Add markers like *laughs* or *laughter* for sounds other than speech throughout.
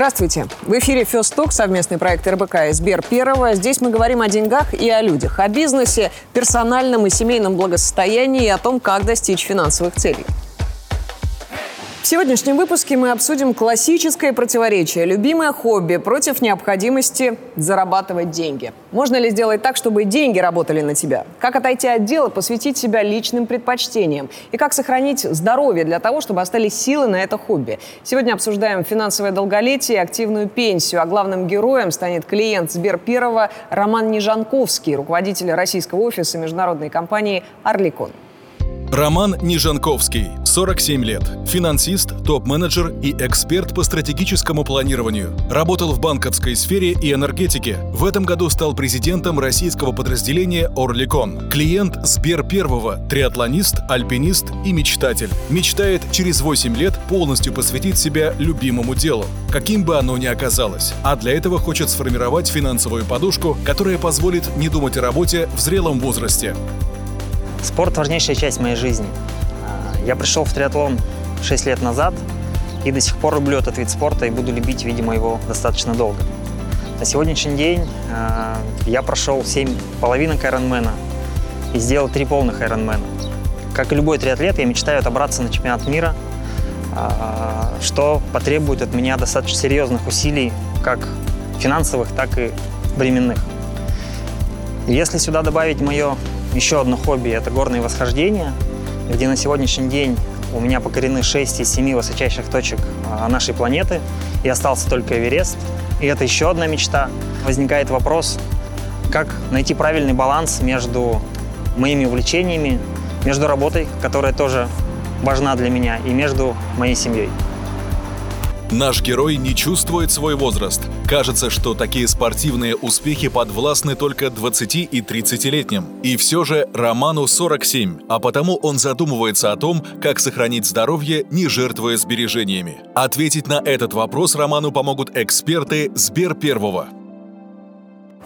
Здравствуйте. В эфире Фесток, совместный проект РБК и Сбер Первого. Здесь мы говорим о деньгах и о людях, о бизнесе, персональном и семейном благосостоянии и о том, как достичь финансовых целей. Сегодняшнем выпуске мы обсудим классическое противоречие. Любимое хобби против необходимости зарабатывать деньги. Можно ли сделать так, чтобы деньги работали на тебя? Как отойти от дела, посвятить себя личным предпочтениям? И как сохранить здоровье для того, чтобы остались силы на это хобби? Сегодня обсуждаем финансовое долголетие и активную пенсию. А главным героем станет клиент Сбер Первого Роман Нежанковский, руководитель российского офиса международной компании «Орликон». Роман Нижанковский, 47 лет, финансист, топ-менеджер и эксперт по стратегическому планированию. Работал в банковской сфере и энергетике. В этом году стал президентом российского подразделения «Орликон». Клиент Сбер Первого, триатлонист, альпинист и мечтатель. Мечтает через 8 лет полностью посвятить себя любимому делу, каким бы оно ни оказалось. А для этого хочет сформировать финансовую подушку, которая позволит не думать о работе в зрелом возрасте. Спорт – важнейшая часть моей жизни. А, я пришел в триатлон 6 лет назад и до сих пор люблю этот вид спорта и буду любить, видимо, его достаточно долго. На сегодняшний день а, я прошел 7 половинок Ironman и сделал 3 полных Ironman. Как и любой триатлет, я мечтаю отобраться на чемпионат мира, а, что потребует от меня достаточно серьезных усилий, как финансовых, так и временных. Если сюда добавить мое еще одно хобби – это горные восхождения, где на сегодняшний день у меня покорены 6 из 7 высочайших точек а, нашей планеты, и остался только Эверест. И это еще одна мечта. Возникает вопрос, как найти правильный баланс между моими увлечениями, между работой, которая тоже важна для меня, и между моей семьей. Наш герой не чувствует свой возраст. Кажется, что такие спортивные успехи подвластны только 20 и 30-летним. И все же Роману 47, а потому он задумывается о том, как сохранить здоровье, не жертвуя сбережениями. Ответить на этот вопрос Роману помогут эксперты Сбер Первого.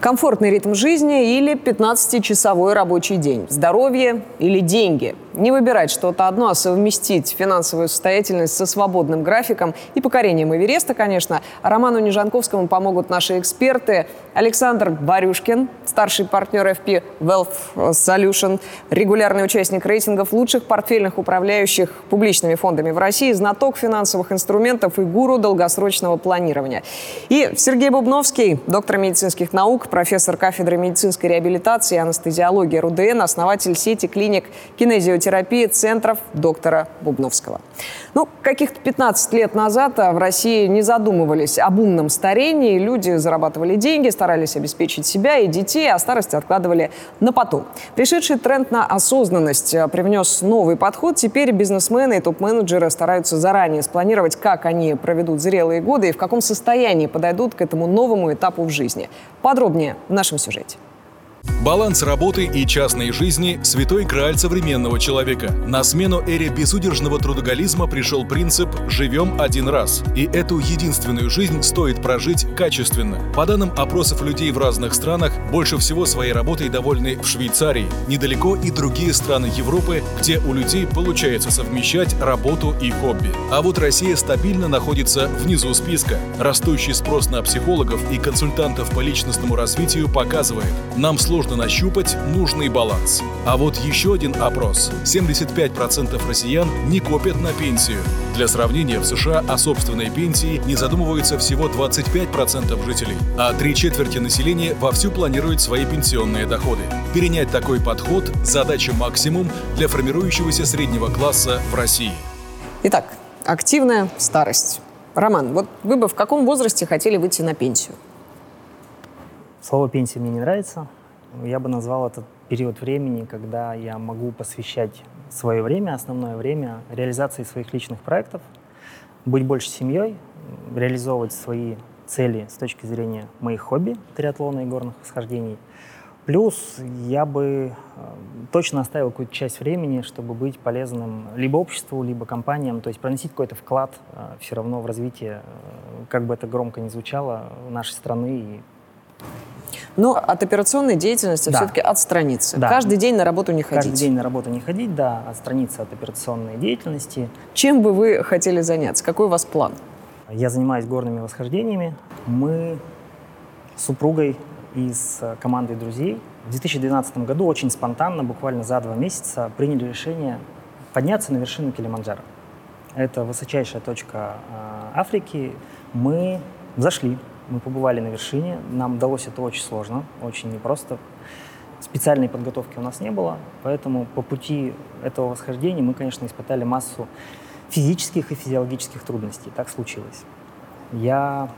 Комфортный ритм жизни или 15-часовой рабочий день? Здоровье или деньги? Не выбирать что-то одно, а совместить финансовую состоятельность со свободным графиком и покорением Эвереста, конечно. Роману Нежанковскому помогут наши эксперты. Александр Барюшкин, старший партнер FP Wealth Solution, регулярный участник рейтингов лучших портфельных управляющих публичными фондами в России, знаток финансовых инструментов и гуру долгосрочного планирования. И Сергей Бубновский, доктор медицинских наук, профессор кафедры медицинской реабилитации и анестезиологии РУДН, основатель сети клиник кинезиотерапии центров доктора Бубновского. Ну, каких-то 15 лет назад а, в России не задумывались об умном старении. Люди зарабатывали деньги, старались обеспечить себя и детей, а старость откладывали на потом. Пришедший тренд на осознанность а, привнес новый подход. Теперь бизнесмены и топ-менеджеры стараются заранее спланировать, как они проведут зрелые годы и в каком состоянии подойдут к этому новому этапу в жизни. Подробнее в нашем сюжете. Баланс работы и частной жизни – святой грааль современного человека. На смену эре безудержного трудоголизма пришел принцип «живем один раз». И эту единственную жизнь стоит прожить качественно. По данным опросов людей в разных странах, больше всего своей работой довольны в Швейцарии. Недалеко и другие страны Европы, где у людей получается совмещать работу и хобби. А вот Россия стабильно находится внизу списка. Растущий спрос на психологов и консультантов по личностному развитию показывает, нам сложно сложно нащупать нужный баланс. А вот еще один опрос. 75% россиян не копят на пенсию. Для сравнения, в США о собственной пенсии не задумываются всего 25% жителей, а три четверти населения вовсю планируют свои пенсионные доходы. Перенять такой подход – задача максимум для формирующегося среднего класса в России. Итак, активная старость. Роман, вот вы бы в каком возрасте хотели выйти на пенсию? Слово пенсия мне не нравится. Я бы назвал этот период времени, когда я могу посвящать свое время, основное время, реализации своих личных проектов, быть больше семьей, реализовывать свои цели с точки зрения моих хобби, триатлона и горных восхождений. Плюс я бы э, точно оставил какую-то часть времени, чтобы быть полезным либо обществу, либо компаниям, то есть проносить какой-то вклад э, все равно в развитие, э, как бы это громко ни звучало, нашей страны и но от операционной деятельности да. все-таки отстраниться. Да. Каждый день на работу не ходить. Каждый день на работу не ходить, да, отстраниться от операционной деятельности. Чем бы вы хотели заняться? Какой у вас план? Я занимаюсь горными восхождениями. Мы с супругой и с командой друзей в 2012 году очень спонтанно, буквально за два месяца, приняли решение подняться на вершину Килиманджаро. Это высочайшая точка э, Африки. Мы зашли, мы побывали на вершине. Нам удалось это очень сложно, очень непросто. Специальной подготовки у нас не было, поэтому по пути этого восхождения мы, конечно, испытали массу физических и физиологических трудностей. Так случилось. Я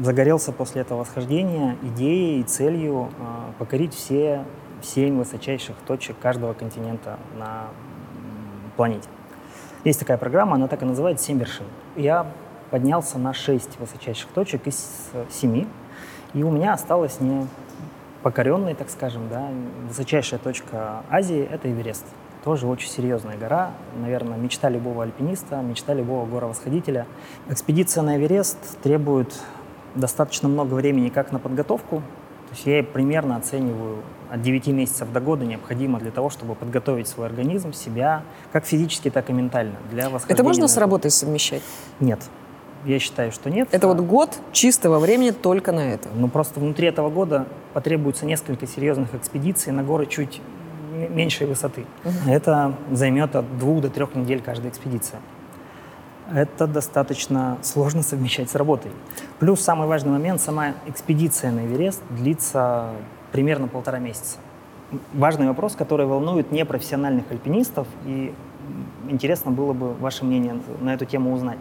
загорелся после этого восхождения идеей и целью э, покорить все семь высочайших точек каждого континента на планете. Есть такая программа, она так и называется «Семь вершин». Я поднялся на шесть высочайших точек из семи, и у меня осталась не покоренной, так скажем, да, высочайшая точка Азии — это Эверест. Тоже очень серьезная гора, наверное, мечта любого альпиниста, мечта любого горовосходителя. Экспедиция на Эверест требует достаточно много времени как на подготовку, то есть я примерно оцениваю от 9 месяцев до года необходимо для того, чтобы подготовить свой организм, себя, как физически, так и ментально для восхождения. Это можно с работой совмещать? Нет. Я считаю, что нет. Это вот год чистого времени только на это? Ну, просто внутри этого года потребуется несколько серьезных экспедиций на горы чуть меньшей высоты. Угу. Это займет от двух до трех недель каждая экспедиция. Это достаточно сложно совмещать с работой. Плюс самый важный момент, сама экспедиция на Эверест длится примерно полтора месяца. Важный вопрос, который волнует непрофессиональных альпинистов, и интересно было бы ваше мнение на эту тему узнать.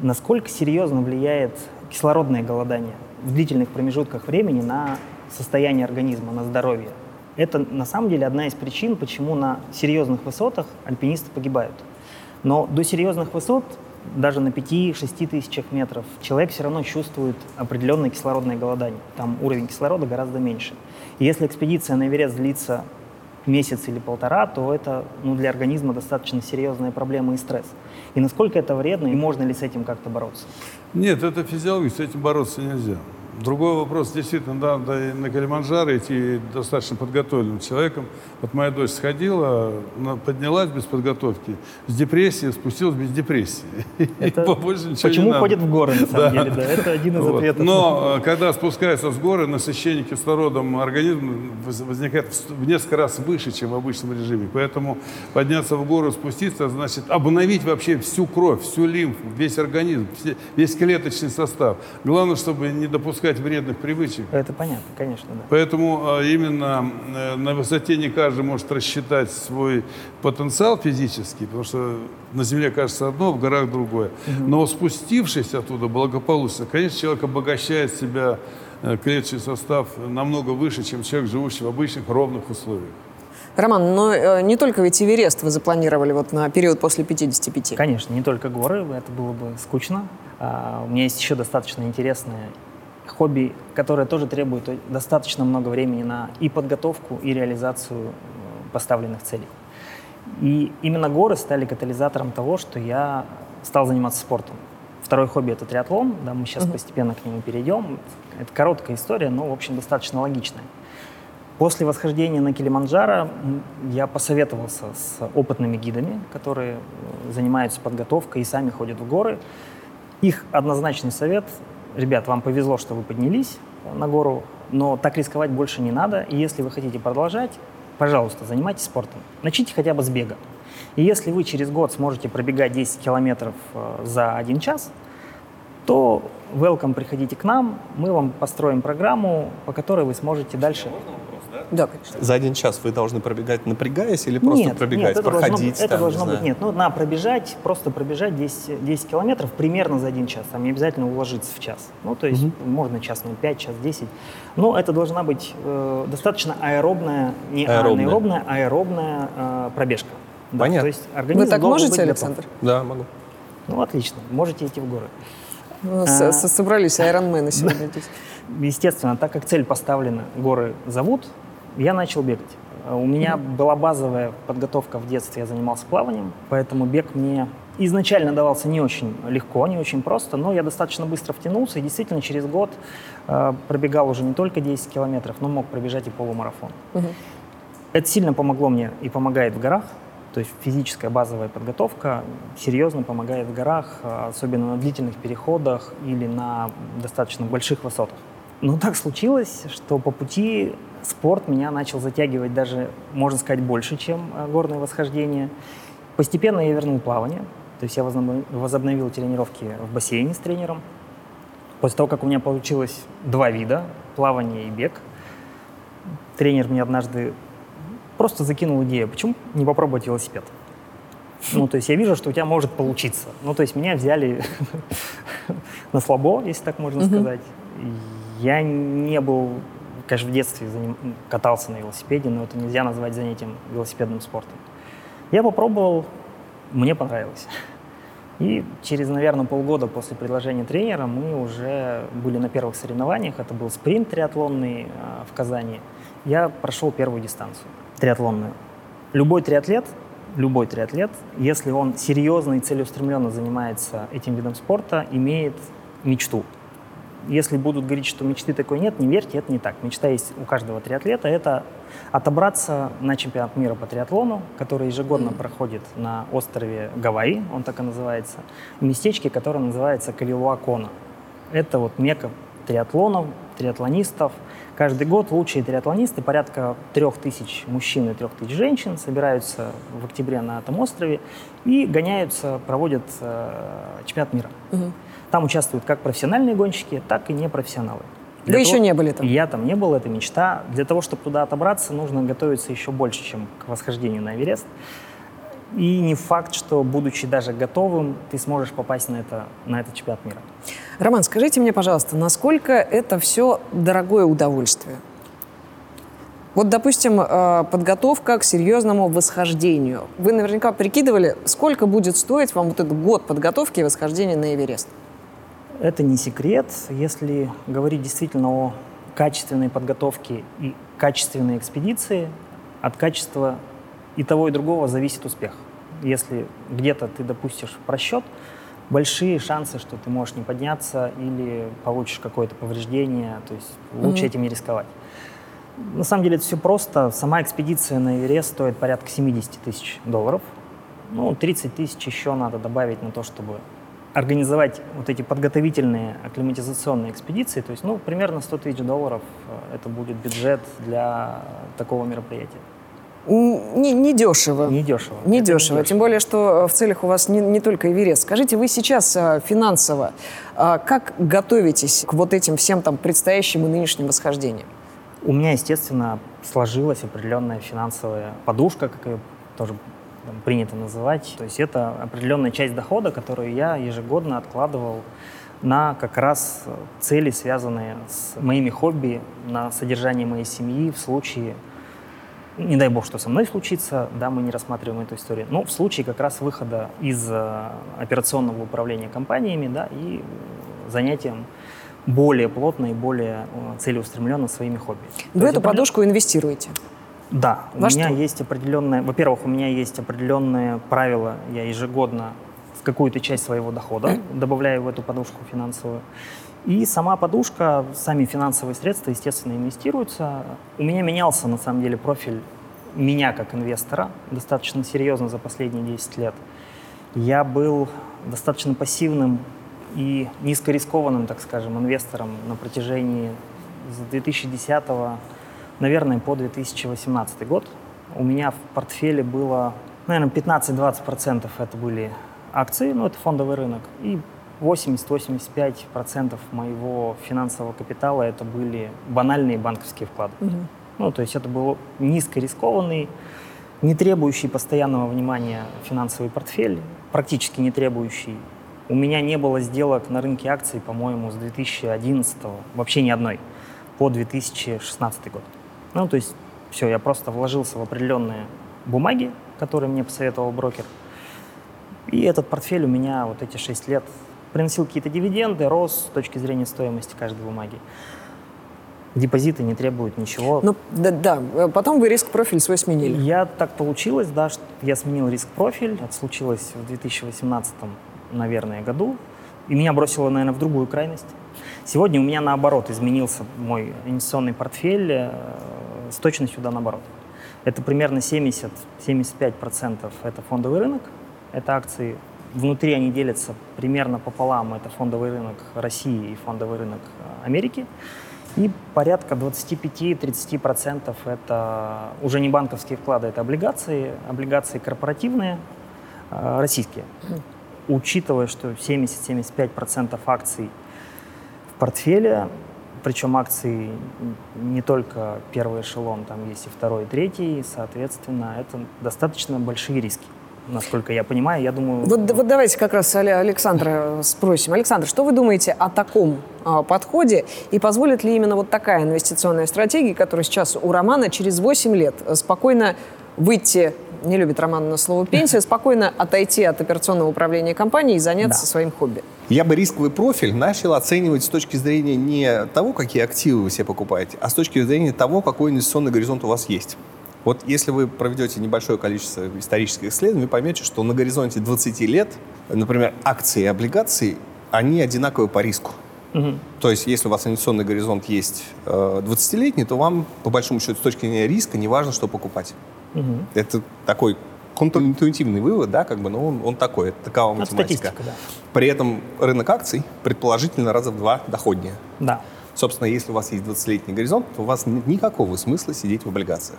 Насколько серьезно влияет кислородное голодание в длительных промежутках времени на состояние организма, на здоровье? Это на самом деле одна из причин, почему на серьезных высотах альпинисты погибают. Но до серьезных высот, даже на 5-6 тысячах метров, человек все равно чувствует определенное кислородное голодание. Там уровень кислорода гораздо меньше. И если экспедиция на Эверест длится месяц или полтора, то это ну, для организма достаточно серьезная проблема и стресс. И насколько это вредно, и можно ли с этим как-то бороться? Нет, это физиология, с этим бороться нельзя. Другой вопрос, действительно, да, да, на Калиманджаро идти достаточно подготовленным человеком. Вот моя дочь сходила, поднялась без подготовки, с депрессией спустилась без депрессии. *laughs* Это почему ходит в горы, на самом да. деле, да, это один из вот. ответов. Но э, когда спускается с горы, насыщение кислородом организма возникает в несколько раз выше, чем в обычном режиме. Поэтому подняться в гору, спуститься, значит обновить вообще всю кровь, всю лимфу, весь организм, весь клеточный состав. Главное, чтобы не допускать допускать вредных привычек. Это понятно, конечно, да. Поэтому а, именно э, на высоте не каждый может рассчитать свой потенциал физический, потому что на Земле кажется одно, в горах другое. Угу. Но спустившись оттуда благополучно, конечно, человек обогащает себя э, клеточный состав намного выше, чем человек, живущий в обычных ровных условиях. Роман, но э, не только ведь Эверест вы запланировали вот на период после 55. Конечно, не только горы, это было бы скучно. А, у меня есть еще достаточно интересная хобби, которое тоже требует достаточно много времени на и подготовку, и реализацию э, поставленных целей. И именно горы стали катализатором того, что я стал заниматься спортом. Второе хобби — это триатлон, да, мы сейчас uh-huh. постепенно к нему перейдем. Это короткая история, но, в общем, достаточно логичная. После восхождения на Килиманджаро я посоветовался с опытными гидами, которые э, занимаются подготовкой и сами ходят в горы. Их однозначный совет ребят, вам повезло, что вы поднялись на гору, но так рисковать больше не надо. И если вы хотите продолжать, пожалуйста, занимайтесь спортом. Начните хотя бы с бега. И если вы через год сможете пробегать 10 километров э, за один час, то welcome, приходите к нам, мы вам построим программу, по которой вы сможете дальше да, конечно. За один час вы должны пробегать, напрягаясь, или просто нет, пробегать, нет, это проходить? Должно, там, это должно быть, нет, ну, на пробежать, просто пробежать 10, 10 километров примерно за один час. Там не обязательно уложиться в час. Ну, то есть угу. можно час, ну, 5, час 10. Но это должна быть э, достаточно аэробная, не аэробная, аэробная, аэробная э, пробежка. Да, Понятно. То есть организм Вы так можете, Александр? Да, могу. Ну, отлично. Можете идти в горы. Ну, а, собрались *laughs* айронмены сегодня здесь. Естественно, так как цель поставлена, горы зовут, я начал бегать. У меня была базовая подготовка в детстве, я занимался плаванием, поэтому бег мне изначально давался не очень легко, не очень просто, но я достаточно быстро втянулся и действительно через год э, пробегал уже не только 10 километров, но мог пробежать и полумарафон. Mm-hmm. Это сильно помогло мне и помогает в горах, То есть физическая базовая подготовка серьезно помогает в горах, особенно на длительных переходах или на достаточно больших высотах. Но так случилось, что по пути спорт меня начал затягивать даже, можно сказать, больше, чем э, горное восхождение. Постепенно я вернул плавание, то есть я возобновил тренировки в бассейне с тренером. После того, как у меня получилось два вида, плавание и бег, тренер мне однажды просто закинул идею, почему не попробовать велосипед? *laughs* Ну, то есть я вижу, что у тебя может получиться. Ну, то есть меня взяли *laughs* на слабо, если так можно сказать. Я не был, конечно, в детстве катался на велосипеде, но это нельзя назвать занятием велосипедным спортом. Я попробовал, мне понравилось. И через, наверное, полгода после предложения тренера мы уже были на первых соревнованиях. Это был спринт триатлонный э, в Казани. Я прошел первую дистанцию триатлонную. Любой триатлет, любой триатлет, если он серьезно и целеустремленно занимается этим видом спорта, имеет мечту. Если будут говорить, что мечты такой нет, не верьте, это не так. Мечта есть у каждого триатлета. Это отобраться на чемпионат мира по триатлону, который ежегодно mm. проходит на острове Гавайи, он так и называется, в местечке, которое называется Калилуакона. Это вот мека триатлонов, триатлонистов. Каждый год лучшие триатлонисты, порядка трех тысяч мужчин и трех тысяч женщин, собираются в октябре на этом острове и гоняются, проводят э, чемпионат мира. Угу. Там участвуют как профессиональные гонщики, так и непрофессионалы. Для Вы того, еще не были там? Я там не был, это мечта. Для того, чтобы туда отобраться, нужно готовиться еще больше, чем к восхождению на Эверест. И не факт, что, будучи даже готовым, ты сможешь попасть на, это, на этот чемпионат мира. Роман, скажите мне, пожалуйста, насколько это все дорогое удовольствие? Вот, допустим, э, подготовка к серьезному восхождению. Вы наверняка прикидывали, сколько будет стоить вам вот этот год подготовки и восхождения на Эверест? Это не секрет. Если говорить действительно о качественной подготовке и качественной экспедиции, от качества и того, и другого зависит успех. Если где-то ты допустишь просчет, большие шансы, что ты можешь не подняться или получишь какое-то повреждение, то есть лучше mm-hmm. этим не рисковать. На самом деле это все просто. Сама экспедиция на Эверест стоит порядка 70 тысяч долларов. Ну, 30 тысяч еще надо добавить на то, чтобы организовать вот эти подготовительные акклиматизационные экспедиции. То есть, ну, примерно 100 тысяч долларов э, это будет бюджет для такого мероприятия. Не, не дешево. Не дешево. Не дешево. Не Тем более, что в целях у вас не, не только Эверест. Скажите, вы сейчас а, финансово а, как готовитесь к вот этим всем там предстоящим и нынешним восхождениям? У меня, естественно, сложилась определенная финансовая подушка, как ее тоже там, принято называть. То есть это определенная часть дохода, которую я ежегодно откладывал на как раз цели, связанные с моими хобби, на содержание моей семьи в случае не дай бог, что со мной случится, да, мы не рассматриваем эту историю. Но в случае как раз выхода из э, операционного управления компаниями, да, и занятием более плотно и более э, целеустремленно своими хобби. Вы эту подушку инвестируете? Да, Во у что? меня есть определенные, во-первых, у меня есть определенные правила, я ежегодно в какую-то часть своего дохода *clears throat* добавляю в эту подушку финансовую. И сама подушка, сами финансовые средства, естественно, инвестируются. У меня менялся, на самом деле, профиль меня как инвестора достаточно серьезно за последние 10 лет. Я был достаточно пассивным и низкорискованным, так скажем, инвестором на протяжении с 2010, наверное, по 2018 год. У меня в портфеле было, наверное, 15-20% это были акции, ну, это фондовый рынок, и 80-85% моего финансового капитала это были банальные банковские вклады. Угу. Ну, то есть это был низкорискованный, не требующий постоянного внимания финансовый портфель, практически не требующий. У меня не было сделок на рынке акций, по-моему, с 2011, вообще ни одной, по 2016 год. Ну, то есть все, я просто вложился в определенные бумаги, которые мне посоветовал брокер. И этот портфель у меня вот эти 6 лет приносил какие-то дивиденды, рос с точки зрения стоимости каждой бумаги. Депозиты не требуют ничего. Ну, да, да, потом вы риск-профиль свой сменили. Я так получилось, да, что я сменил риск-профиль. Это случилось в 2018, наверное, году. И меня бросило, наверное, в другую крайность. Сегодня у меня наоборот изменился мой инвестиционный портфель э, с точностью да наоборот. Это примерно 70-75% это фондовый рынок, это акции. Внутри они делятся примерно пополам. Это фондовый рынок России и фондовый рынок э, Америки. И порядка 25-30% это уже не банковские вклады, это облигации, облигации корпоративные, э, российские. Учитывая, что 70-75% акций в портфеле, причем акции не только первый эшелон, там есть и второй, и третий, соответственно, это достаточно большие риски насколько я понимаю. Я думаю... Вот, вот давайте как раз Александра спросим. Александр, что вы думаете о таком а, подходе и позволит ли именно вот такая инвестиционная стратегия, которая сейчас у Романа через 8 лет спокойно выйти не любит Роман на слово пенсия, *laughs* спокойно отойти от операционного управления компанией и заняться да. своим хобби. Я бы рисковый профиль начал оценивать с точки зрения не того, какие активы вы себе покупаете, а с точки зрения того, какой инвестиционный горизонт у вас есть. Вот если вы проведете небольшое количество исторических исследований, вы поймете, что на горизонте 20 лет, например, акции и облигации, они одинаковы по риску. Угу. То есть, если у вас инвестиционный горизонт есть э, 20-летний, то вам, по большому счету, с точки зрения риска, не важно, что покупать. Угу. Это такой контринтуитивный вывод, да, как бы, но он, он такой, это такова математика. Да. При этом рынок акций предположительно раза в два доходнее. Да. Собственно, если у вас есть 20-летний горизонт, то у вас нет никакого смысла сидеть в облигациях.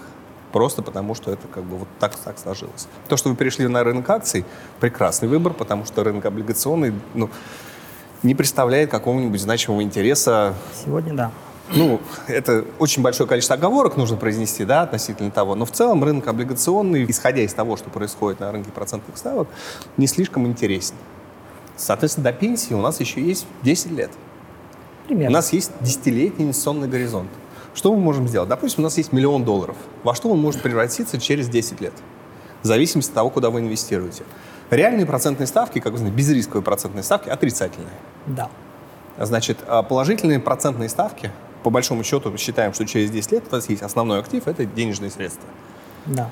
Просто потому, что это как бы вот так, так сложилось. То, что вы перешли на рынок акций, прекрасный выбор, потому что рынок облигационный, ну, не представляет какого-нибудь значимого интереса. Сегодня да. Ну, это очень большое количество оговорок нужно произнести, да, относительно того. Но в целом рынок облигационный, исходя из того, что происходит на рынке процентных ставок, не слишком интересен. Соответственно, до пенсии у нас еще есть 10 лет. Примерно. У нас есть десятилетний инвестиционный горизонт. Что мы можем сделать? Допустим, у нас есть миллион долларов. Во что он может превратиться через 10 лет? В зависимости от того, куда вы инвестируете. Реальные процентные ставки, как вы знаете, безрисковые процентные ставки, отрицательные. Да. Значит, а положительные процентные ставки, по большому счету, считаем, что через 10 лет у вас есть основной актив, это денежные средства. Да.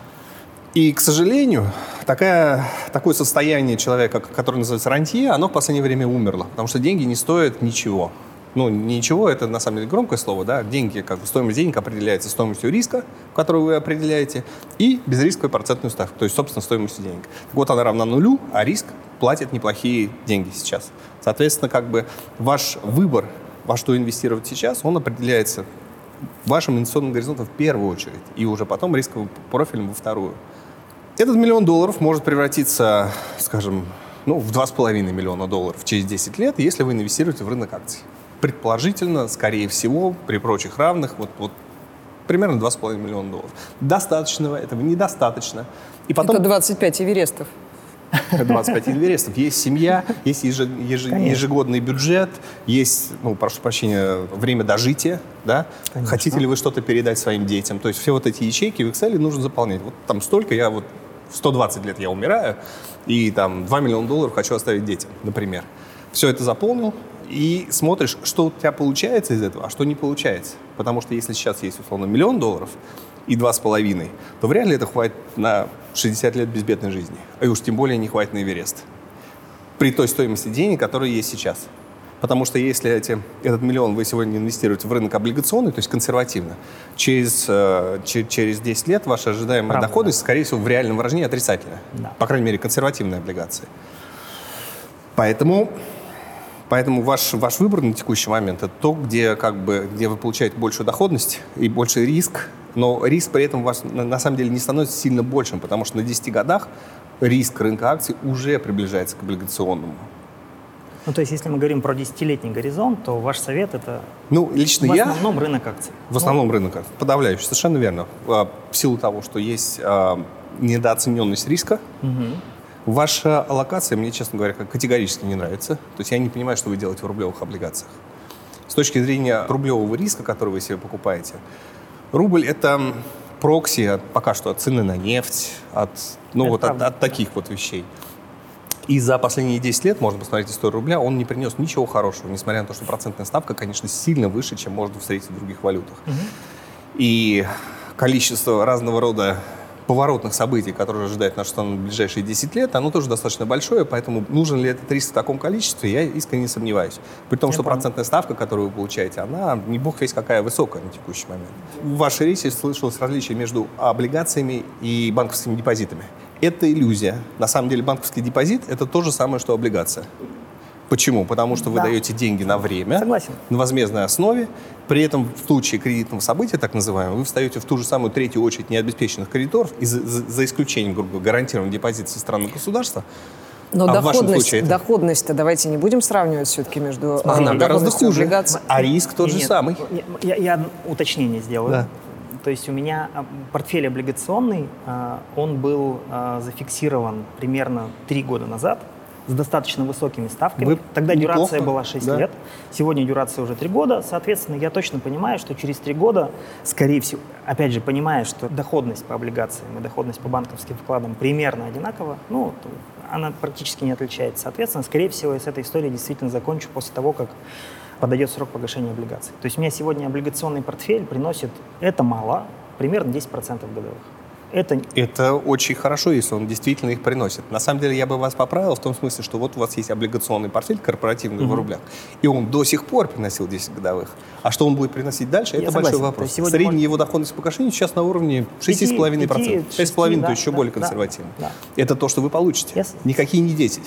И, к сожалению, такая, такое состояние человека, которое называется рантье, оно в последнее время умерло, потому что деньги не стоят ничего ну, ничего, это на самом деле громкое слово, да, деньги, как бы стоимость денег определяется стоимостью риска, которую вы определяете, и безрисковой процентную ставку, то есть, собственно, стоимостью денег. Вот она равна нулю, а риск платит неплохие деньги сейчас. Соответственно, как бы ваш выбор, во что инвестировать сейчас, он определяется вашим инвестиционным горизонтом в первую очередь, и уже потом рисковым профилем во вторую. Этот миллион долларов может превратиться, скажем, ну, в 2,5 миллиона долларов через 10 лет, если вы инвестируете в рынок акций предположительно, скорее всего, при прочих равных, вот, вот примерно 2,5 миллиона долларов. Достаточного этого недостаточно. И потом... Это 25 эверестов. *laughs* 25 инвесторов. Есть семья, есть еж, еж, ежегодный бюджет, есть, ну, прошу прощения, время дожития, да? Конечно. Хотите ли вы что-то передать своим детям? То есть все вот эти ячейки в Excel нужно заполнять. Вот там столько, я вот в 120 лет я умираю, и там 2 миллиона долларов хочу оставить детям, например. Все это заполнил, и смотришь, что у тебя получается из этого, а что не получается. Потому что если сейчас есть, условно, миллион долларов и два с половиной, то вряд ли это хватит на 60 лет безбедной жизни. И уж тем более не хватит на Эверест. При той стоимости денег, которая есть сейчас. Потому что если эти, этот миллион вы сегодня инвестируете в рынок облигационный, то есть консервативно, через, э, через 10 лет ваша ожидаемая Правда, доходность, да. скорее всего, в реальном выражении отрицательная. Да. По крайней мере, консервативные облигации. Поэтому Поэтому ваш, ваш выбор на текущий момент – это то, где, как бы, где вы получаете большую доходность и больший риск, но риск при этом у вас на, на самом деле не становится сильно большим, потому что на 10 годах риск рынка акций уже приближается к облигационному. Ну, то есть, если мы говорим про десятилетний горизонт, то ваш совет это ну, лично в я, основном рынок акций. В основном ну, рынок акций, подавляющий, совершенно верно. А, в силу того, что есть а, недооцененность риска, угу. Ваша аллокация мне, честно говоря, категорически не нравится. То есть я не понимаю, что вы делаете в рублевых облигациях. С точки зрения рублевого риска, который вы себе покупаете, рубль – это прокси от, пока что от цены на нефть, от, ну, вот от, от таких вот вещей. И за последние 10 лет, можно посмотреть историю рубля, он не принес ничего хорошего, несмотря на то, что процентная ставка, конечно, сильно выше, чем можно встретить в других валютах. Угу. И количество разного рода поворотных событий, которые ожидают нашу страну в ближайшие 10 лет, оно тоже достаточно большое, поэтому нужен ли этот риск в таком количестве, я искренне сомневаюсь. При том, Я что понял. процентная ставка, которую вы получаете, она не бог весь какая высокая на текущий момент. В вашей речи слышалось различие между облигациями и банковскими депозитами. Это иллюзия. На самом деле банковский депозит – это то же самое, что облигация. Почему? Потому что вы Да. даете деньги на время, Согласен. на возмездной основе. При этом в случае кредитного события, так называемого, вы встаете в ту же самую третью очередь необеспеченных кредиторов, и за, за- исключением, грубо говоря, гарантированного депозита со стороны государства. Но А в вашем доходность, случае это? доходность-то давайте не будем сравнивать все-таки между Она гораздо хуже, облигаций. а риск тот же Нет, самый. Я, я- я уточнение сделаю. Да. То есть у меня а, портфель облигационный, а, он был а, зафиксирован примерно три года назад с достаточно высокими ставками. Вы Тогда неплохо, дюрация была 6 да. лет, сегодня дюрация уже 3 года. Соответственно, я точно понимаю, что через 3 года, скорее всего, опять же, понимая, что доходность по облигациям и доходность по банковским вкладам примерно одинакова, ну, она практически не отличается. Соответственно, скорее всего, я с этой историей действительно закончу после того, как подойдет срок погашения облигаций. То есть у меня сегодня облигационный портфель приносит, это мало, примерно 10% годовых. Это Это очень хорошо, если он действительно их приносит. На самом деле я бы вас поправил в том смысле, что вот у вас есть облигационный портфель корпоративный в рублях, и он до сих пор приносил 10 годовых. А что он будет приносить дальше, Я это согласен. большой вопрос. Средняя может- его доходность по погашению сейчас на уровне 6,5%. Пяти- 6,5%, да, то еще да, более да, консервативно. да. Это то, что вы получите. Yes. Никакие не 10.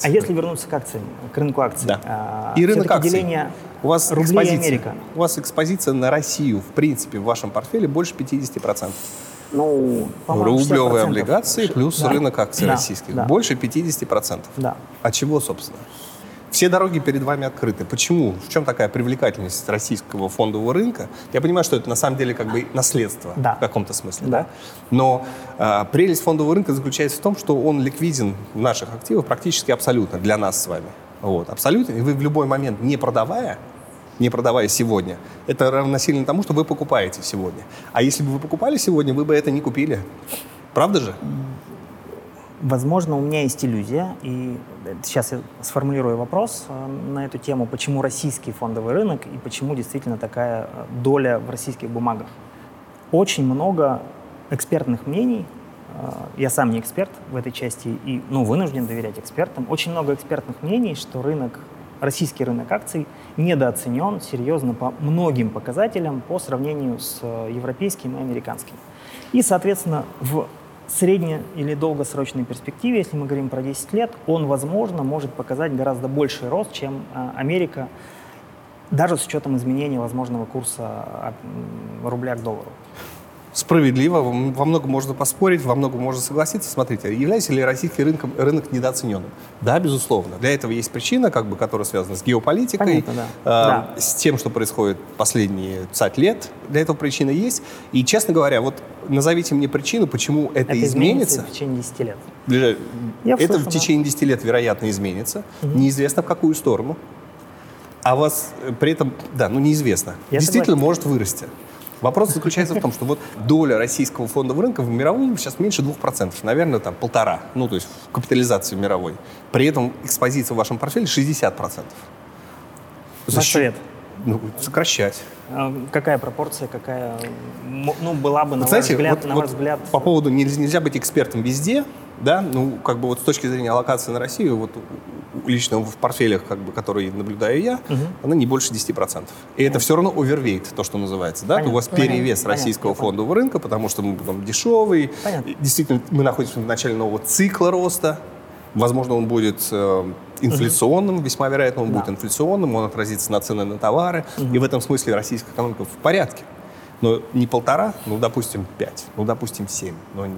А если вернуться к акциям, к рынку акций? Да. а, И рынок акций. деление У вас рублей экспозиция. Америка. У вас экспозиция на Россию, в принципе, в вашем портфеле больше 50%. Ну, Рублевые 60%. облигации плюс Да. рынок акций Да, российских. да. Больше 50%. Да. От чего, собственно? Все дороги перед вами открыты. Почему? В чем такая привлекательность российского фондового рынка? Я понимаю, что это на самом деле как бы наследство Да. в каком-то смысле, Да. да? Но а, прелесть фондового рынка заключается в том, что он ликвиден в наших активах практически абсолютно для нас с вами. Вот, абсолютно. И вы в любой момент, не продавая, не продавая сегодня, это равносильно тому, что вы покупаете сегодня. А если бы вы покупали сегодня, вы бы это не купили. Правда же? Возможно, у меня есть иллюзия, и сейчас я сформулирую вопрос э, на эту тему, почему российский фондовый рынок и почему действительно такая э, доля в российских бумагах. Очень много экспертных мнений, э, я сам не эксперт в этой части и ну, вынужден доверять экспертам, очень много экспертных мнений, что рынок, российский рынок акций недооценен серьезно по многим показателям по сравнению с э, европейским и американским. И, соответственно, в средне- или долгосрочной перспективе, если мы говорим про 10 лет, он, возможно, может показать гораздо больший рост, чем э, Америка, даже с учетом изменения возможного курса м, рубля к доллару. Справедливо, во многом можно поспорить, во многом можно согласиться. Смотрите, является ли российский рынок, рынок недооцененным? Да, безусловно. Для этого есть причина, как бы, которая связана с геополитикой, Понятно, а, да. с тем, что происходит последние 50 лет. Для этого причина есть. И, честно говоря, вот назовите мне причину, почему это, Это изменится изменится. в течение 10 лет. Я это слышу, в да. течение 10 лет, вероятно, изменится. Неизвестно, в какую сторону. А вас э, при этом, да, ну неизвестно. Я Действительно согласен. может вырасти. Вопрос заключается в том, что вот доля российского фондового рынка в мировом сейчас меньше 2%, наверное, там полтора, ну то есть в капитализации мировой. При этом экспозиция в вашем портфеле 60%. За счет-. Ну, сокращать. А Какая пропорция, какая, ну, была бы, на, знаете, ваш, взгляд, вот- на вот ваш взгляд, по поводу нельзя, нельзя быть экспертом везде, да, ну, как бы вот с точки зрения аллокации на Россию, вот лично в портфелях, как бы, которые наблюдаю я, она не больше 10%. И это все равно овервейт, то, что называется, да, Понятно, у вас понятно, перевес понятно, российского понял. фондового рынка, потому что мы там дешевый, Понятно. Действительно, мы находимся в начале нового цикла роста, возможно, он будет э, инфляционным, весьма вероятно, он Да. будет инфляционным, он отразится на цены на товары, и в этом смысле российская экономика в порядке. Но не полтора, ну, допустим, пять, ну, допустим, семь. Но, не-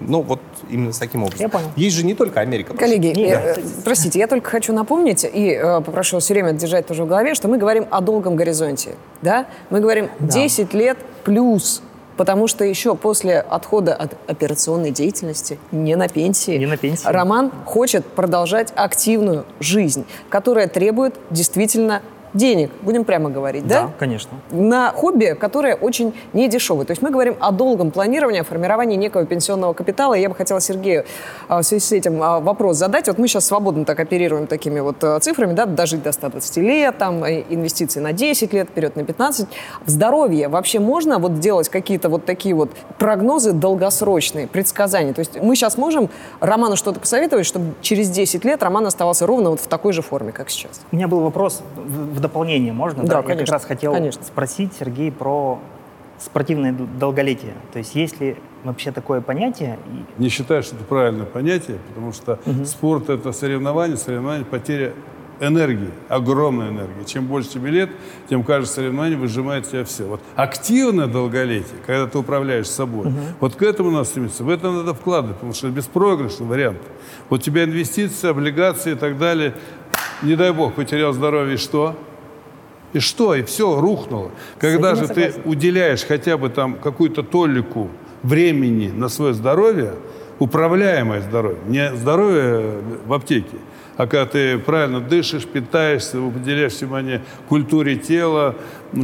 ну, вот именно с таким образом. Я понял. Есть же не только Америка. Коллеги, Не, э, простите, я только хочу напомнить и э, попрошу все время держать тоже в голове, что мы говорим о долгом горизонте. Да? Мы говорим 10 лет плюс, потому что еще после отхода от операционной деятельности, не на пенсии, Не на пенсии. Роман хочет продолжать активную жизнь, которая требует действительно денег, будем прямо говорить, да? Да, конечно. На хобби, которое очень недешевое. То есть мы говорим о долгом планировании, о формировании некого пенсионного капитала. И я бы хотела Сергею а, в связи с этим а, вопрос задать. Вот мы сейчас свободно так оперируем такими вот а, цифрами, да, дожить до 120 лет, там, инвестиции на 10 лет, вперед на 15. В здоровье вообще можно вот делать какие-то вот такие вот прогнозы долгосрочные, предсказания? То есть мы сейчас можем Роману что-то посоветовать, чтобы через 10 лет Роман оставался ровно вот в такой же форме, как сейчас? У меня был вопрос в, в дополнение, можно? Да, Я конечно, как раз хотел конечно. спросить, Сергей, про спортивное долголетие. То есть есть ли вообще такое понятие? Не считаю, что это правильное понятие, потому что спорт – это соревнование, соревнование – потеря энергии, огромной энергии. Чем больше тебе лет, тем каждое соревнование выжимает тебя все. Вот активное долголетие, когда ты управляешь собой, вот к этому надо стремиться, в это надо вкладывать, потому что это беспроигрышный вариант. Вот у тебя инвестиции, облигации и так далее, не дай бог, потерял здоровье, и что? И что? И все, рухнуло. Когда же ты уделяешь хотя бы там какую-то толику времени на свое здоровье, управляемое здоровье, не здоровье в аптеке, а когда ты правильно дышишь, питаешься, уделяешь внимание культуре тела,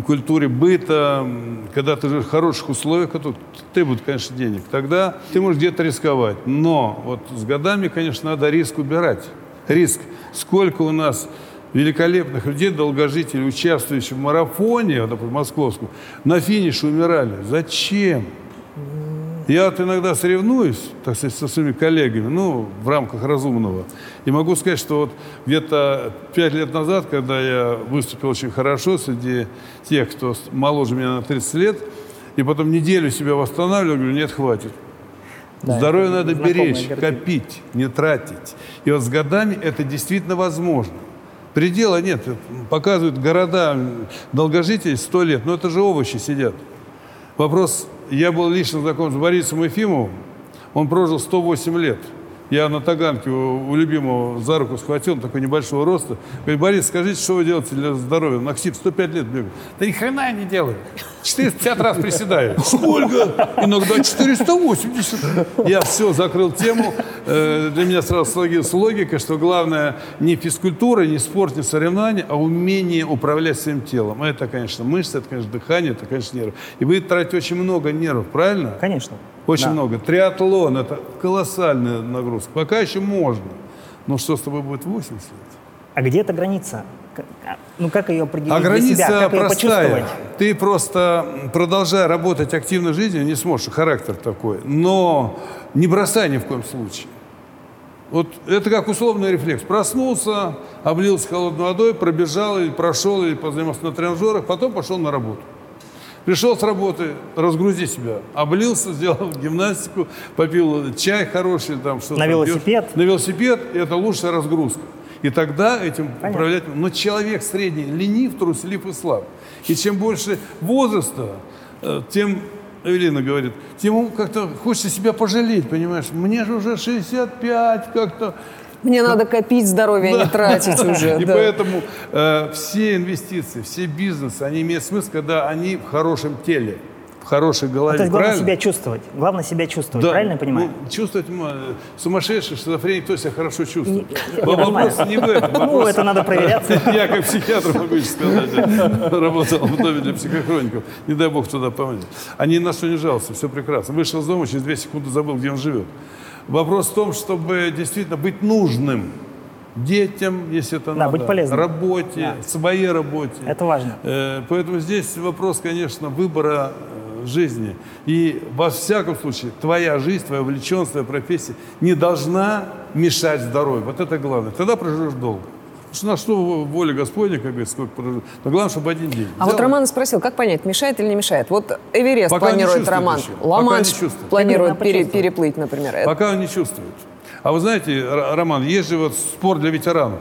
культуре быта, когда ты живешь в хороших условиях, которые требуют, конечно, денег, тогда ты можешь где-то рисковать. Но вот с годами, конечно, надо риск убирать. Риск. Сколько у нас великолепных людей, долгожителей, участвующих в марафоне, например, московском, на финише умирали. Зачем? Я вот иногда соревнуюсь, так сказать, со своими коллегами, ну, в рамках разумного. И могу сказать, что вот где-то пять лет назад, когда я выступил очень хорошо среди тех, кто моложе меня на 30 лет, и потом неделю себя восстанавливал, говорю, нет, хватит. Да, Здоровье надо беречь, копить, не тратить. И вот с годами это действительно возможно. Предела нет. Показывают города долгожителей 100 лет, но это же овощи сидят. Вопрос, я был лично знаком с Борисом Ефимовым, он прожил 108 лет. Я на Таганке у, у любимого за руку схватил, он такой небольшого роста. Говорит, Борис, скажите, что вы делаете для здоровья? Наксип 105 лет бегает. Да ни хрена я не делаю. 450 раз приседаю. Сколько? Иногда 480. Я все, закрыл тему. Э, Для меня сразу сложилась логика, что главное не физкультура, не спорт, не соревнования, а умение управлять своим телом. Это, конечно, мышцы, это, конечно, дыхание, это, конечно, нервы. И вы тратите очень много нервов, правильно? Конечно. Очень Да. много. Триатлон – это колоссальная нагрузка. Пока еще можно. Но что с тобой будет 80 лет? А где эта граница? А, Ну, как ее определить А для граница себя? Как ее простая. почувствовать? Ты просто, продолжая работать активной жизнью, не сможешь, характер такой. Но не бросай ни в коем случае. Вот это как условный рефлекс. Проснулся, облился холодной водой, пробежал или прошел, или позанимался на тренажерах, потом пошел на работу. Пришел с работы, разгрузи себя. Облился, сделал гимнастику, попил чай хороший, там что-то. На там пьешь. велосипед? На велосипед – это лучшая разгрузка. И тогда этим Понятно. управлять... Но человек средний ленив, труслив и слаб. И чем больше возраста, э, тем, Эвелина говорит, тем ему как-то хочется себя пожалеть, понимаешь? Мне же уже 65, как-то... Мне надо копить здоровье, а не тратить *laughs* уже. И поэтому э, все инвестиции, все бизнесы, они имеют смысл, когда они в хорошем теле, в хорошей голове. Ну, То есть главное правильно? себя чувствовать. Главное себя чувствовать. Да. Правильно я понимаю? Ну, чувствовать э, сумасшедший, шизофреник, кто себя хорошо чувствует. я Вопрос не в этом. Ну, это надо *laughs* проверяться. Я как психиатр могу еще сказать, работал в доме для психохроников. Не дай бог туда помнить. Они ни на что не жалуются, все прекрасно. Вышел из дома, через две секунды забыл, где он живет. Вопрос в том, чтобы действительно быть нужным детям, если это Да, надо, быть полезным. работе, своей работе. Это важно. Э, Поэтому здесь вопрос, конечно, выбора э, жизни. И во всяком случае, твоя жизнь, твоя увлеченность, твоя профессия не должна мешать здоровью. Вот это главное. Тогда проживешь долго. Что на что воля Господня, как говорится, сколько проживешь. Но главное, чтобы один день. А вот Взял, Роман спросил, как понять, мешает или не мешает? Вот Эверест Пока планирует Роман, еще. Пока ла не чувствует. планирует пере- переплыть, например. Это- Пока он не чувствует. А вы знаете, Роман, есть же вот спор для ветеранов.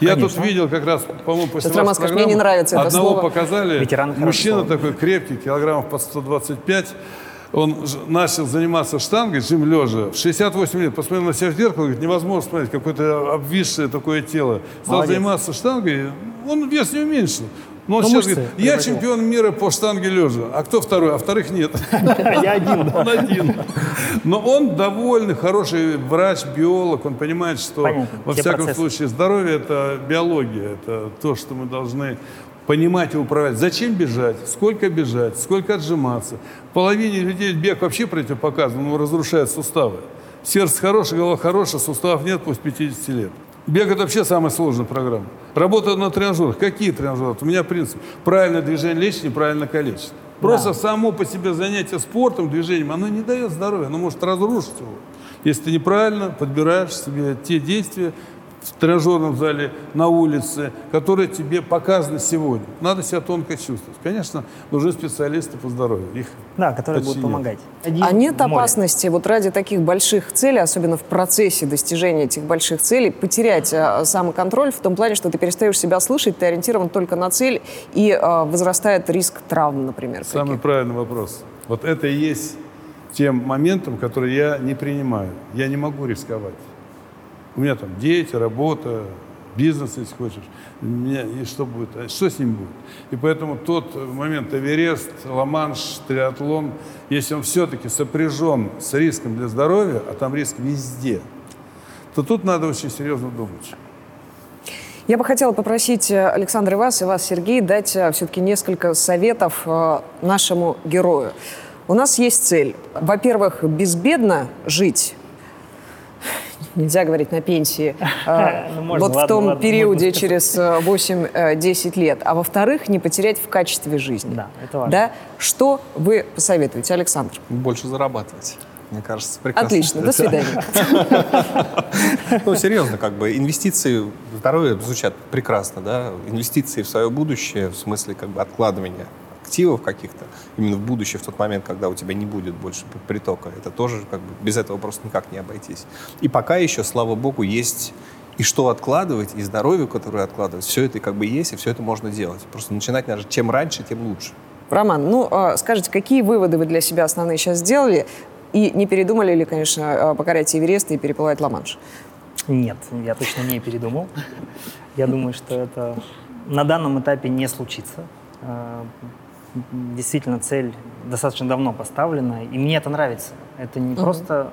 Я тут Конечно. видел как раз, по-моему, после Сейчас Роман скажет, мне не нравится это Одного слово. показали. Ветеран Мужчина такой крепкий, килограммов под 125. Он начал заниматься штангой, жим лежа, в 68 лет. Посмотрел на себя в зеркало, говорит, невозможно смотреть, какое-то обвисшее такое тело. Стал Молодец. заниматься штангой, он вес не уменьшил. Ну, он Ну, сейчас мышцы говорит, я превратил. чемпион мира по штанге лежа. А кто второй? А вторых нет. *laughs* Я один. Он один. Но он довольный, хороший врач, биолог. Он понимает, что во всяком случае здоровье – это биология. Это то, что мы должны понимать и управлять. Зачем бежать? Сколько бежать? Сколько отжиматься? Половине людей бег вообще противопоказан, он разрушает суставы. Сердце хорошее, голова хорошая, суставов нет после 50 лет. Бег – это вообще самая сложная программа. Работа на тренажерах. Какие тренажеры? У меня принцип. Правильное движение лечит, неправильно калечит. Просто само по себе занятие спортом, движением, оно не дает здоровья, оно может разрушить его. Если ты неправильно подбираешь себе те действия в тренажерном зале, на улице, которые тебе показаны сегодня. Надо себя тонко чувствовать. Конечно, нужны специалисты по здоровью. Их Да, которые будут помогать. Один А нет море. опасности вот ради таких больших целей, особенно в процессе достижения этих больших целей, потерять а, самоконтроль в том плане, что ты перестаешь себя слышать, ты ориентирован только на цель, и а, возрастает риск травм, например. Самый каких. правильный вопрос. Вот это и есть тем моментом, который я не принимаю. Я не могу рисковать. У меня там дети, работа, бизнес, если хочешь. Меня, и что будет? А Что с ним будет? И поэтому тот момент Эверест, Ла-Манш, триатлон, если он все-таки сопряжен с риском для здоровья, а там риск везде, то тут надо очень серьезно думать. Я бы хотела попросить э, Александра вас, и вас, Сергей, дать все-таки несколько советов э, нашему герою. У нас есть цель. Во-первых, безбедно жить. Нельзя говорить на пенсии. э, *laughs* Ну, можно, вот в том ладно, периоде через э, 8-10 лет. А во-вторых, не потерять в качестве жизни. Да, это важно. Да? Что вы посоветуете, Александр? Больше зарабатывать. Мне кажется, прекрасно. Отлично, до свидания. *laughs* Ну, серьезно, как бы инвестиции здоровье звучат прекрасно, да? Инвестиции в свое будущее, в смысле как бы откладывания активов каких-то, именно в будущее, в тот момент, когда у тебя не будет больше притока. Это тоже как бы без этого просто никак не обойтись. И пока еще, слава богу, есть и что откладывать, и здоровье, которое откладывать. Все это как бы есть, и все это можно делать. Просто начинать надо чем раньше, тем лучше. Роман, ну, э, скажите, какие выводы вы для себя основные сейчас сделали? И не передумали ли, конечно, э, покорять Эверест и переплывать Ла-Манш? Нет, я точно не передумал. Я думаю, что это на данном этапе не случится. Действительно, цель достаточно давно поставлена, и мне это нравится. Это не просто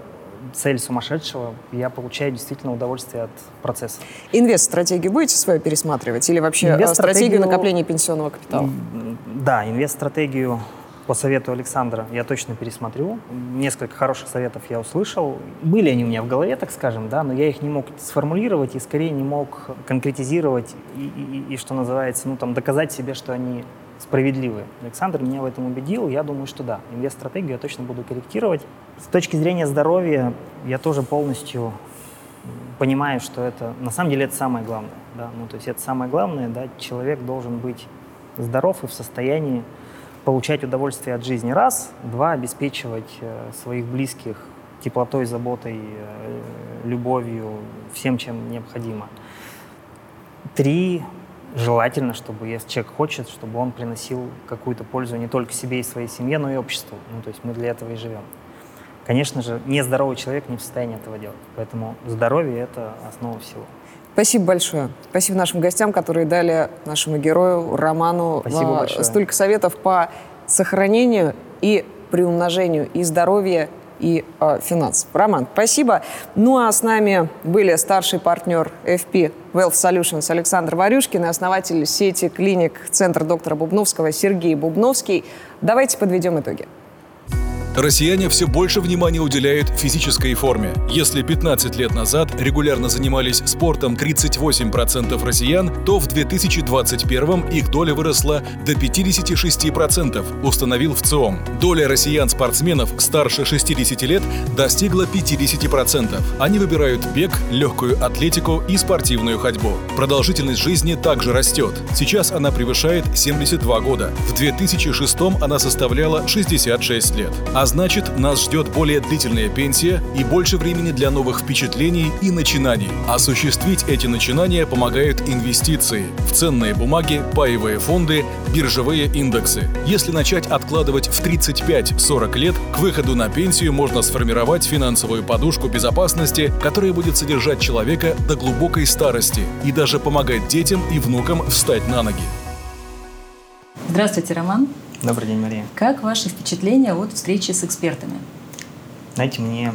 цель сумасшедшего, я получаю действительно удовольствие от процесса. Инвест-стратегию будете свою пересматривать? Или вообще э, Инвест-стратегию- стратегию накопления пенсионного капитала? Да, инвест-стратегию по совету Александра я точно пересмотрю. Несколько хороших советов я услышал. Были они у меня в голове, так скажем, да, но я их не мог сформулировать и скорее не мог конкретизировать и, и- и, что называется, ну там доказать себе, что они справедливы. Александр меня в этом убедил, я думаю, что да, инвест-стратегию я точно буду корректировать. С точки зрения здоровья я тоже полностью понимаю, что это на самом деле это самое главное. Да? Ну, то есть это самое главное, да, человек должен быть здоров и в состоянии получать удовольствие от жизни. Раз, два, обеспечивать э, своих близких теплотой, заботой, э, любовью, всем, чем необходимо. Три, желательно, чтобы, если человек хочет, чтобы он приносил какую-то пользу не только себе и своей семье, но и обществу. Ну, то есть мы для этого и живем. Конечно же, нездоровый человек не в состоянии этого делать. Поэтому здоровье – это основа всего. Спасибо большое. Спасибо нашим гостям, которые дали нашему герою Роману Спасибо а, большое. столько советов по сохранению и приумножению и здоровья, и а, финансов. Роман, спасибо. Ну а с нами были старший партнер FP Wealth Solutions Александр Варюшкин и основатель сети клиник Центр доктора Бубновского Сергей Бубновский. Давайте подведем итоги. Россияне все больше внимания уделяют физической форме. Если 15 лет назад регулярно занимались спортом 38% россиян, то в 2021 их доля выросла до 56%, установил ВЦИОМ. Доля россиян-спортсменов старше 60 лет достигла 50%. Они выбирают бег, легкую атлетику и спортивную ходьбу. Продолжительность жизни также растет. Сейчас она превышает 72 года. В 2006 она составляла 66 лет. А значит, нас ждет более длительная пенсия и больше времени для новых впечатлений и начинаний. Осуществить эти начинания помогают инвестиции в ценные бумаги, паевые фонды, биржевые индексы. Если начать откладывать в 35-40 лет, к выходу на пенсию можно сформировать финансовую подушку безопасности, которая будет содержать человека до глубокой старости и даже помогать детям и внукам встать на ноги. Здравствуйте, Роман. Добрый день, Мария. Как ваши впечатления от встречи с экспертами? Знаете, мне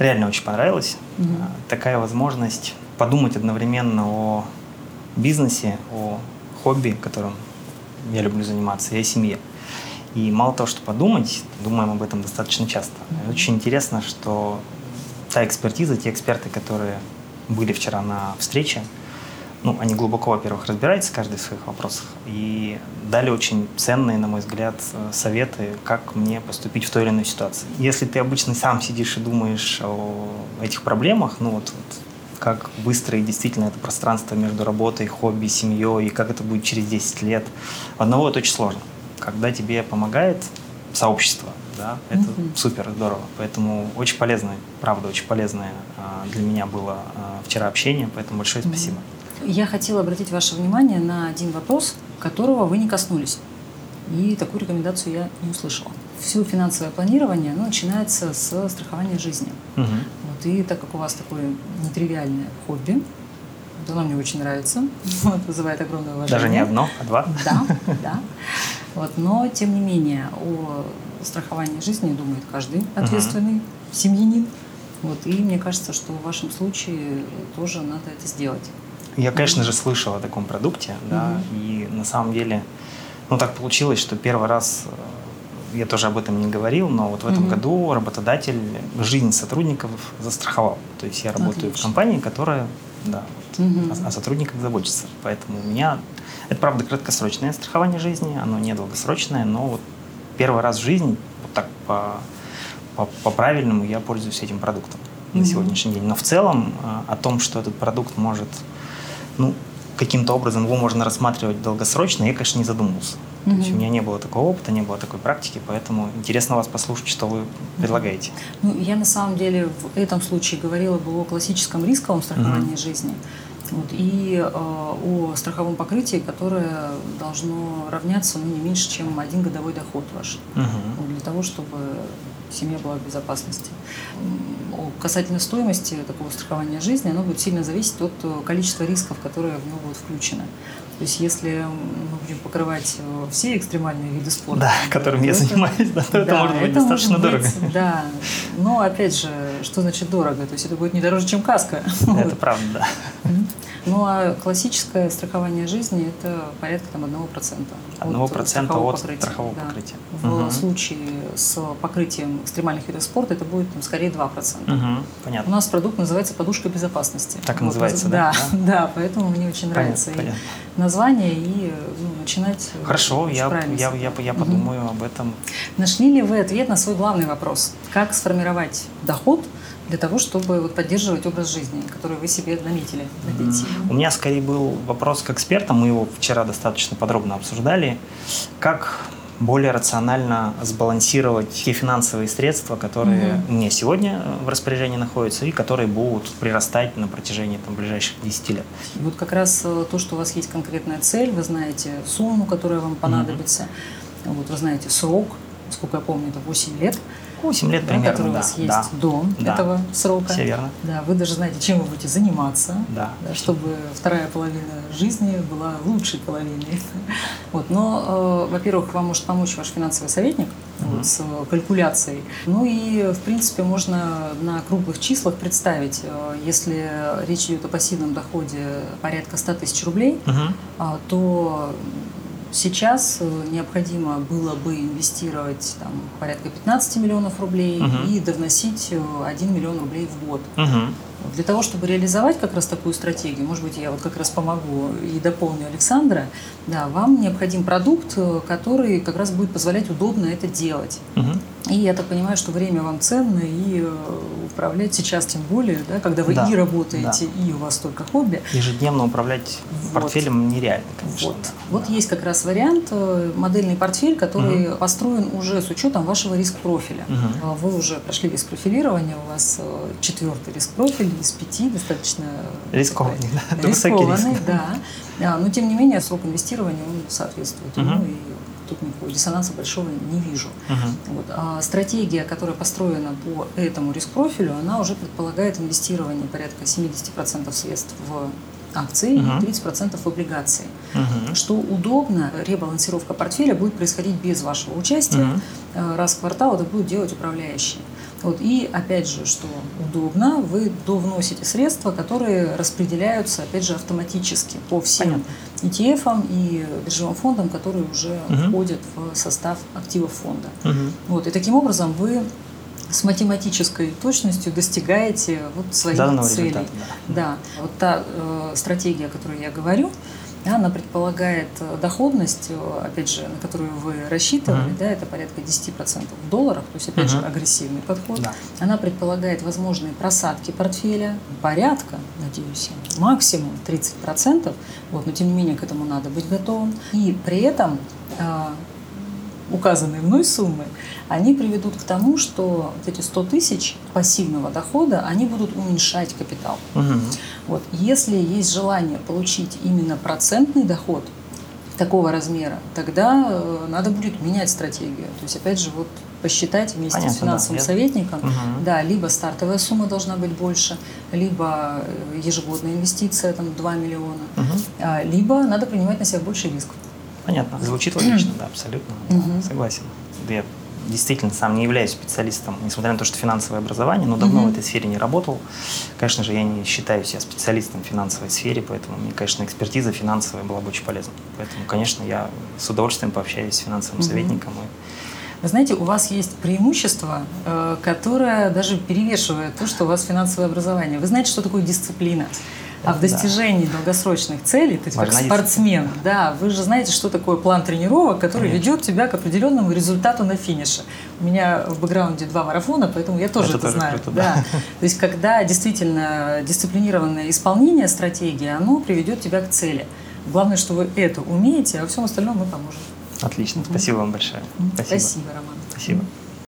реально очень понравилось. А, Такая возможность подумать одновременно о бизнесе, о хобби, которым я люблю заниматься, и о семье. И мало того, что подумать, думаем об этом достаточно часто. И Очень интересно, что та экспертиза, те эксперты, которые были вчера на встрече, ну, они глубоко, во-первых, разбираются каждый в своих вопросах и дали очень ценные, на мой взгляд, э, советы, как мне поступить в той или иной ситуации. Если ты обычно сам сидишь и думаешь о этих проблемах, ну вот, вот как выстроить действительно это пространство между работой, хобби, семьей, и как это будет через 10 лет, одного это очень сложно. Когда тебе помогает сообщество, да, это Мгм. супер здорово. Поэтому очень полезное, правда, очень полезное а, для меня было а, вчера общение, поэтому большое спасибо. Я хотела обратить ваше внимание на один вопрос, которого вы не коснулись. И такую рекомендацию я не услышала. Все финансовое планирование оно начинается с страхования жизни. Мгм. Вот, и так как у вас такое нетривиальное хобби, вот оно мне очень нравится, *laughs* вот, вызывает огромное уважение. Даже не одно, а два. Да, да. Вот, но, тем не менее, о страховании жизни думает каждый ответственный семьянин. Вот, и мне кажется, что в вашем случае тоже надо это сделать. Я, конечно же, слышал о таком продукте, да, и на самом деле, ну так получилось, что первый раз э, я тоже об этом не говорил, но вот в этом Мгм. году работодатель жизнь сотрудников застраховал. То есть я работаю в Отлично. компании, которая, да, вот, Мгм. о, о сотрудниках заботится. Поэтому у меня это правда краткосрочное страхование жизни, оно не долгосрочное, но вот первый раз в жизни вот так по по, по правильному я пользуюсь этим продуктом на Мгм. сегодняшний день. Но в целом э, о том, что этот продукт может, ну, каким-то образом его можно рассматривать долгосрочно, я, конечно, не задумывался. То есть у меня не было такого опыта, не было такой практики, поэтому интересно вас послушать, что вы предлагаете. Ну, я на самом деле в этом случае говорила бы о классическом рисковом страховании жизни вот, и э, о страховом покрытии, которое должно равняться ну, не меньше, чем один годовой доход ваш. Мгм. Ну, для того, чтобы семья была в безопасности. Касательно стоимости такого страхования жизни, оно будет сильно зависеть от э, количества рисков, которые в него будут включены. То есть если мы будем покрывать э, все экстремальные виды спорта, Да, которым я то это- занимаюсь, да, то это да, может быть это достаточно может дорого. быть, Да, но опять же, что значит дорого? То есть это будет не дороже, чем каска. Это правда, да. Ну а классическое страхование жизни это порядка там, 1%. Одного от процента страхового от покрытия, страхового да. покрытия. В Мгм. случае с покрытием экстремальных видов спорта это будет там, скорее 2%. Мгм. У Понятно. нас продукт называется подушка безопасности. Так и называется, да? да? Да, поэтому мне очень нравится Понятно, и понятно. название и ну, начинать. э, Хорошо, я, я, я, я подумаю об этом. Нашли ли вы ответ на свой главный вопрос? Как сформировать доход для того, чтобы вот поддерживать образ жизни, который вы себе наметили на пенсии? У меня скорее был вопрос к экспертам, мы его вчера достаточно подробно обсуждали. Как более рационально сбалансировать те финансовые средства, которые Мгм. у меня сегодня э, в распоряжении находятся и которые будут прирастать на протяжении там, ближайших 10 лет. И вот как раз э, то, что у вас есть конкретная цель, вы знаете сумму, которая вам понадобится, вот вы знаете срок, сколько я помню, это 8 лет, 8 лет да, примерно, который у да, вас есть да. до Да. этого срока. Все верно. Да, вы даже знаете, чем вы будете заниматься, Да. да, чтобы вторая половина жизни была лучшей половиной. *laughs* Вот, но, э, во-первых, вам может помочь ваш финансовый советник вот, с э, калькуляцией. Ну и, в принципе, можно на круглых числах представить, э, если речь идет о пассивном доходе порядка 100 тысяч рублей, Мгм. а, то сейчас э, необходимо было бы инвестировать там, порядка 15 миллионов рублей Мгм. и довносить э, 1 миллион рублей в год. Мгм. Для того, чтобы реализовать как раз такую стратегию, может быть, я вот как раз помогу и дополню Александра, да, вам необходим продукт, э, который как раз будет позволять удобно это делать. Мгм. И я так понимаю, что время вам ценно, и э, управлять сейчас тем более, да, когда вы Да, и работаете, и у вас только хобби. Ежедневно управлять Вот. портфелем нереально, конечно. Вот, да. вот Да. есть как раз вариант, э, модельный портфель, который построен уже с учетом вашего риск-профиля. А Вы уже прошли риск-профилирование, у вас четвертый риск-профиль из пяти, достаточно э, Рискованный, такой да, рискованный, риск. да. А, Но тем не менее срок инвестирования он соответствует ему, Мгм. и тут никакого диссонанса большого не вижу. Мгм. Вот. А стратегия, которая построена по этому риск-профилю, она уже предполагает инвестирование порядка 70% средств в акции Мгм. и 30% в облигации. Мгм. Что удобно, ребалансировка портфеля будет происходить без вашего участия. Э, Раз в квартал это будет делать управляющий. Вот. И опять же, что удобно, вы довносите средства, которые распределяются, опять же, автоматически по всем ETF и биржевым фондам, которые уже Мгм. входят в состав активов фонда. Мгм. Вот. И таким образом вы с математической точностью достигаете вот своих целей. результата, Да, вот та э, стратегия, о которой я говорю, она предполагает э, доходность, э, опять же, на которую вы рассчитывали, Мгм. да, это порядка 10% в долларах, то есть, опять же, Мгм. агрессивный подход. Да. Она предполагает возможные просадки портфеля, порядка, надеюсь, максимум 30%, вот, но тем не менее к этому надо быть готовым. И при этом э, указанные мной суммы, они приведут к тому, что вот эти 100 тысяч пассивного дохода, они будут уменьшать капитал. Мгм. Вот. Если есть желание получить именно процентный доход такого размера, тогда э, надо будет менять стратегию. То есть, опять же, вот посчитать вместе Понятно, с финансовым да. Советником, Мгм. да, либо стартовая сумма должна быть больше, либо э, ежегодная инвестиция, там, 2 миллиона, а, либо надо принимать на себя больше риск. Понятно, звучит *clears throat* логично, да, абсолютно. да, Мгм. Согласен. Я действительно сам не являюсь специалистом, несмотря на то, что финансовое образование, но давно Мгм. в этой сфере не работал. Конечно же, я не считаю себя специалистом в финансовой сфере, поэтому мне, конечно, экспертиза финансовая была бы очень полезна. Поэтому, конечно, я с удовольствием пообщаюсь с финансовым Мгм. советником. и Вы знаете, у вас есть преимущество, э, которое даже перевешивает то, что у вас финансовое образование. Вы знаете, что такое дисциплина. А в Да. достижении долгосрочных целей, есть как спортсмен, да, вы же знаете, что такое план тренировок, который Конечно. ведет тебя к определенному результату на финише. У меня в бэкграунде два марафона, поэтому я тоже Это это, тоже знаю. круто, да. То есть когда действительно дисциплинированное исполнение стратегии, оно приведет тебя к цели. Главное, что вы это умеете, а во всем остальном мы поможем. Отлично, спасибо вам большое. Спасибо, Роман. Спасибо.